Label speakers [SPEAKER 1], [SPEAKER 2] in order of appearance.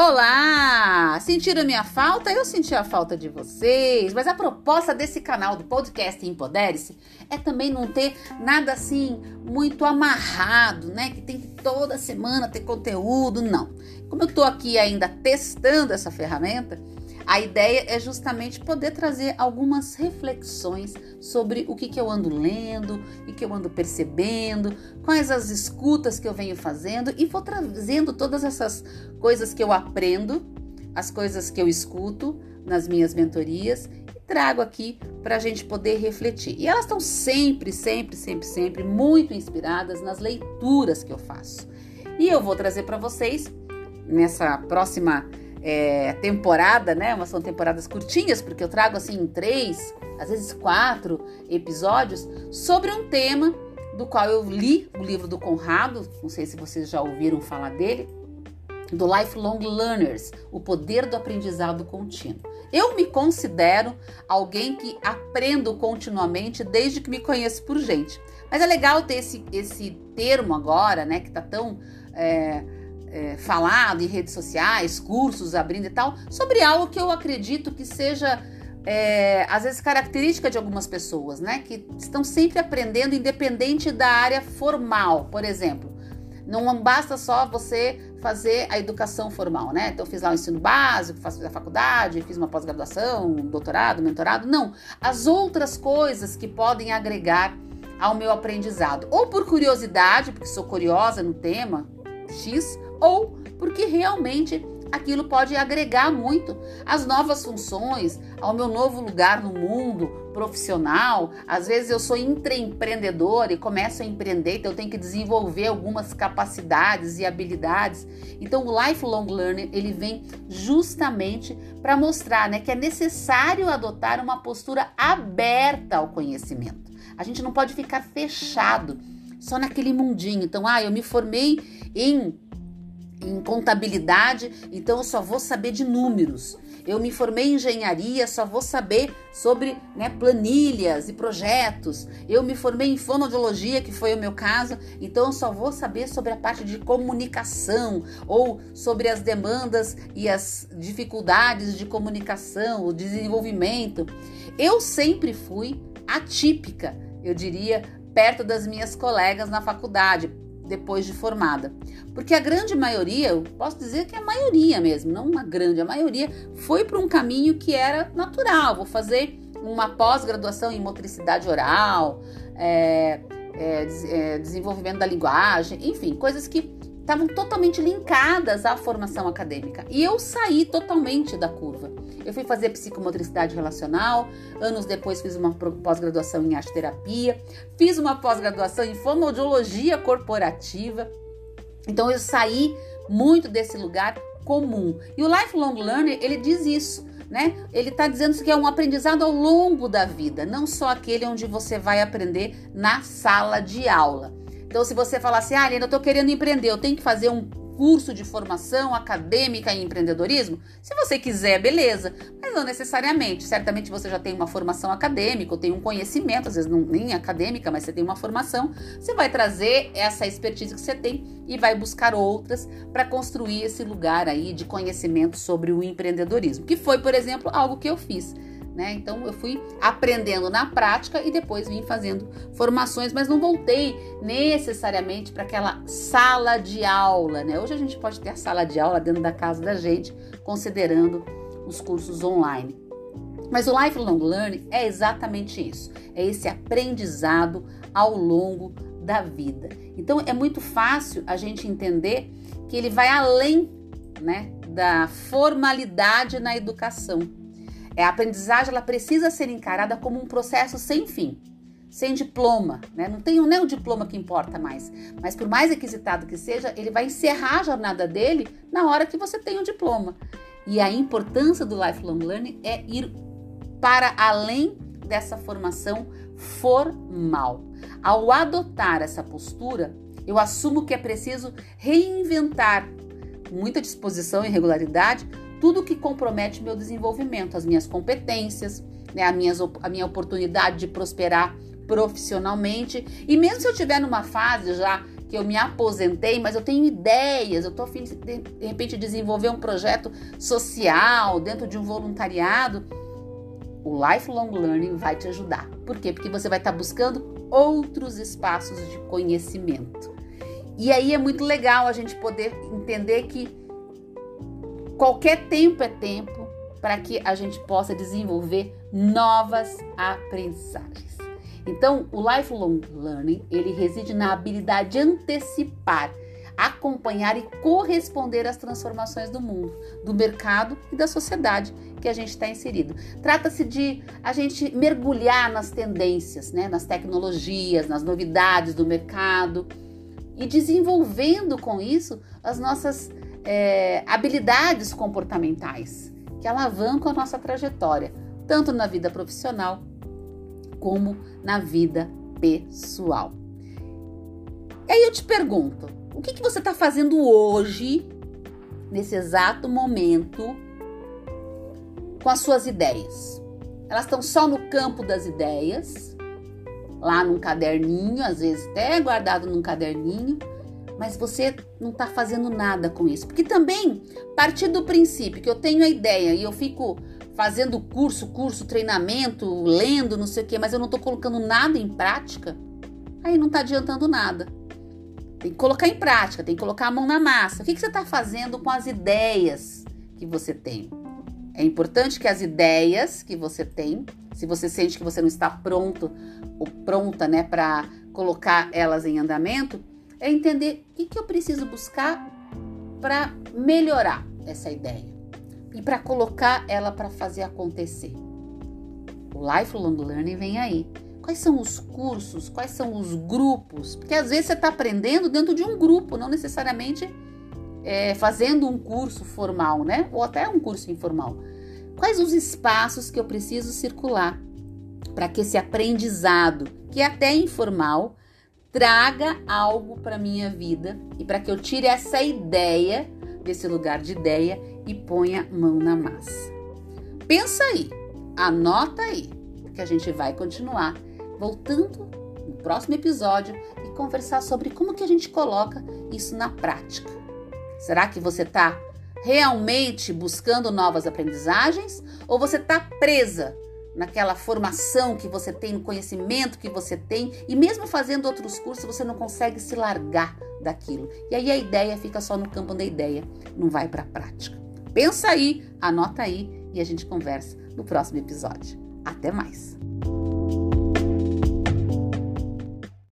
[SPEAKER 1] Olá! Sentiram minha falta? Eu senti a falta de vocês, mas a proposta desse canal do podcast Empodere-se é também não ter nada assim muito amarrado, né? Que tem que toda semana ter conteúdo, não. Como eu tô aqui ainda testando essa ferramenta, a ideia é justamente poder trazer algumas reflexões sobre o que, que eu ando lendo, o que eu ando percebendo, quais as escutas que eu venho fazendo e vou trazendo todas essas coisas que eu aprendo, as coisas que eu escuto nas minhas mentorias e trago aqui para a gente poder refletir. E elas estão sempre, sempre, sempre, sempre muito inspiradas nas leituras que eu faço. E eu vou trazer para vocês nessa próxima é, temporada, né? Mas são temporadas curtinhas, porque eu trago assim três, às vezes quatro episódios sobre um tema do qual eu li o livro do Conrado, não sei se vocês já ouviram falar dele, do Lifelong Learners, o poder do aprendizado contínuo. Eu me considero alguém que aprendo continuamente desde que me conheço por gente. Mas é legal ter esse, esse termo agora, né, que tá tão é, é, falado em redes sociais, cursos abrindo e tal, sobre algo que eu acredito que seja, é, às vezes, característica de algumas pessoas, né? Que estão sempre aprendendo, independente da área formal, por exemplo. Não basta só você fazer a educação formal, né? Então, eu fiz lá o ensino básico, faço a faculdade, fiz uma pós-graduação, um doutorado, mentorado. Não. As outras coisas que podem agregar ao meu aprendizado. Ou por curiosidade, porque sou curiosa no tema X, ou porque realmente aquilo pode agregar muito às novas funções, ao meu novo lugar no mundo profissional. Às vezes eu sou intraempreendedor e começo a empreender, então eu tenho que desenvolver algumas capacidades e habilidades. Então o lifelong learning, ele vem justamente para mostrar, né, que é necessário adotar uma postura aberta ao conhecimento. A gente não pode ficar fechado só naquele mundinho. Então, ah, eu me formei em em contabilidade, então eu só vou saber de números. Eu me formei em engenharia, só vou saber sobre né, planilhas e projetos. Eu me formei em fonoaudiologia, que foi o meu caso, então eu só vou saber sobre a parte de comunicação ou sobre as demandas e as dificuldades de comunicação, o desenvolvimento. Eu sempre fui atípica, eu diria, perto das minhas colegas na faculdade depois de formada. Porque a grande maioria, eu posso dizer que a maioria mesmo, não uma grande, a maioria foi para um caminho que era natural. Vou fazer uma pós-graduação em motricidade oral, é, é, é, desenvolvimento da linguagem, enfim, coisas que estavam totalmente linkadas à formação acadêmica. E eu saí totalmente da curva. Eu fui fazer psicomotricidade relacional, anos depois fiz uma pós-graduação em arte terapia, fiz uma pós-graduação em fonoaudiologia corporativa. Então eu saí muito desse lugar comum. E o lifelong learner, ele diz isso, né? Ele está dizendo que é um aprendizado ao longo da vida, não só aquele onde você vai aprender na sala de aula. Então, se você falar assim, ah, Helena, eu tô querendo empreender, eu tenho que fazer um curso de formação acadêmica em empreendedorismo? Se você quiser, beleza, mas não necessariamente. Certamente você já tem uma formação acadêmica, ou tem um conhecimento, às vezes não, nem acadêmica, mas você tem uma formação. Você vai trazer essa expertise que você tem e vai buscar outras para construir esse lugar aí de conhecimento sobre o empreendedorismo, que foi, por exemplo, algo que eu fiz né? Então eu fui aprendendo na prática e depois vim fazendo formações, mas não voltei necessariamente para aquela sala de aula, né? Hoje a gente pode ter a sala de aula dentro da casa da gente, considerando os cursos online. Mas o lifelong learning é exatamente isso, é esse aprendizado ao longo da vida. Então é muito fácil a gente entender que ele vai além, né, da formalidade na educação. É, a aprendizagem ela precisa ser encarada como um processo sem fim, sem diploma. Né? Não tem nem o diploma que importa mais. Mas por mais requisitado que seja, ele vai encerrar a jornada dele na hora que você tem o diploma. E a importância do lifelong learning é ir para além dessa formação formal. Ao adotar essa postura, eu assumo que é preciso reinventar muita disposição e regularidade tudo que compromete meu desenvolvimento, as minhas competências, né, a, minhas, a minha oportunidade de prosperar profissionalmente. E mesmo se eu estiver numa fase já que eu me aposentei, mas eu tenho ideias, eu estou afim de, de repente desenvolver um projeto social dentro de um voluntariado, o lifelong learning vai te ajudar. Por quê? Porque você vai estar tá buscando outros espaços de conhecimento. E aí é muito legal a gente poder entender que qualquer tempo é tempo para que a gente possa desenvolver novas aprendizagens. Então, o lifelong learning, ele reside na habilidade de antecipar, acompanhar e corresponder às transformações do mundo, do mercado e da sociedade que a gente está inserido. Trata-se de a gente mergulhar nas tendências, né, nas tecnologias, nas novidades do mercado e desenvolvendo com isso as nossas é, habilidades comportamentais que alavancam a nossa trajetória, tanto na vida profissional como na vida pessoal. E aí eu te pergunto, o que, que você está fazendo hoje, nesse exato momento, com as suas ideias? Elas estão só no campo das ideias, lá num caderninho, às vezes até guardado num caderninho, mas você não está fazendo nada com isso. Porque também, partir do princípio que eu tenho a ideia e eu fico fazendo curso, curso, treinamento, lendo, não sei o quê, mas eu não estou colocando nada em prática, aí não está adiantando nada. Tem que colocar em prática, tem que colocar a mão na massa. O que, que você está fazendo com as ideias que você tem? É importante que as ideias que você tem, se você sente que você não está pronto ou pronta, né, para colocar elas em andamento, é entender o que, que eu preciso buscar para melhorar essa ideia e para colocar ela para fazer acontecer. O lifelong learning vem aí. Quais são os cursos? Quais são os grupos? Porque às vezes você está aprendendo dentro de um grupo, não necessariamente é, fazendo um curso formal, né? Ou até um curso informal. Quais os espaços que eu preciso circular para que esse aprendizado, que é até informal, traga algo para minha vida e para que eu tire essa ideia desse lugar de ideia e ponha mão na massa. Pensa aí, anota aí, que a gente vai continuar voltando no próximo episódio e conversar sobre como que a gente coloca isso na prática. Será que você está realmente buscando novas aprendizagens ou você está presa naquela formação que você tem, no conhecimento que você tem, e mesmo fazendo outros cursos, você não consegue se largar daquilo. E aí a ideia fica só no campo da ideia, não vai para a prática. Pensa aí, anota aí e a gente conversa no próximo episódio. Até mais!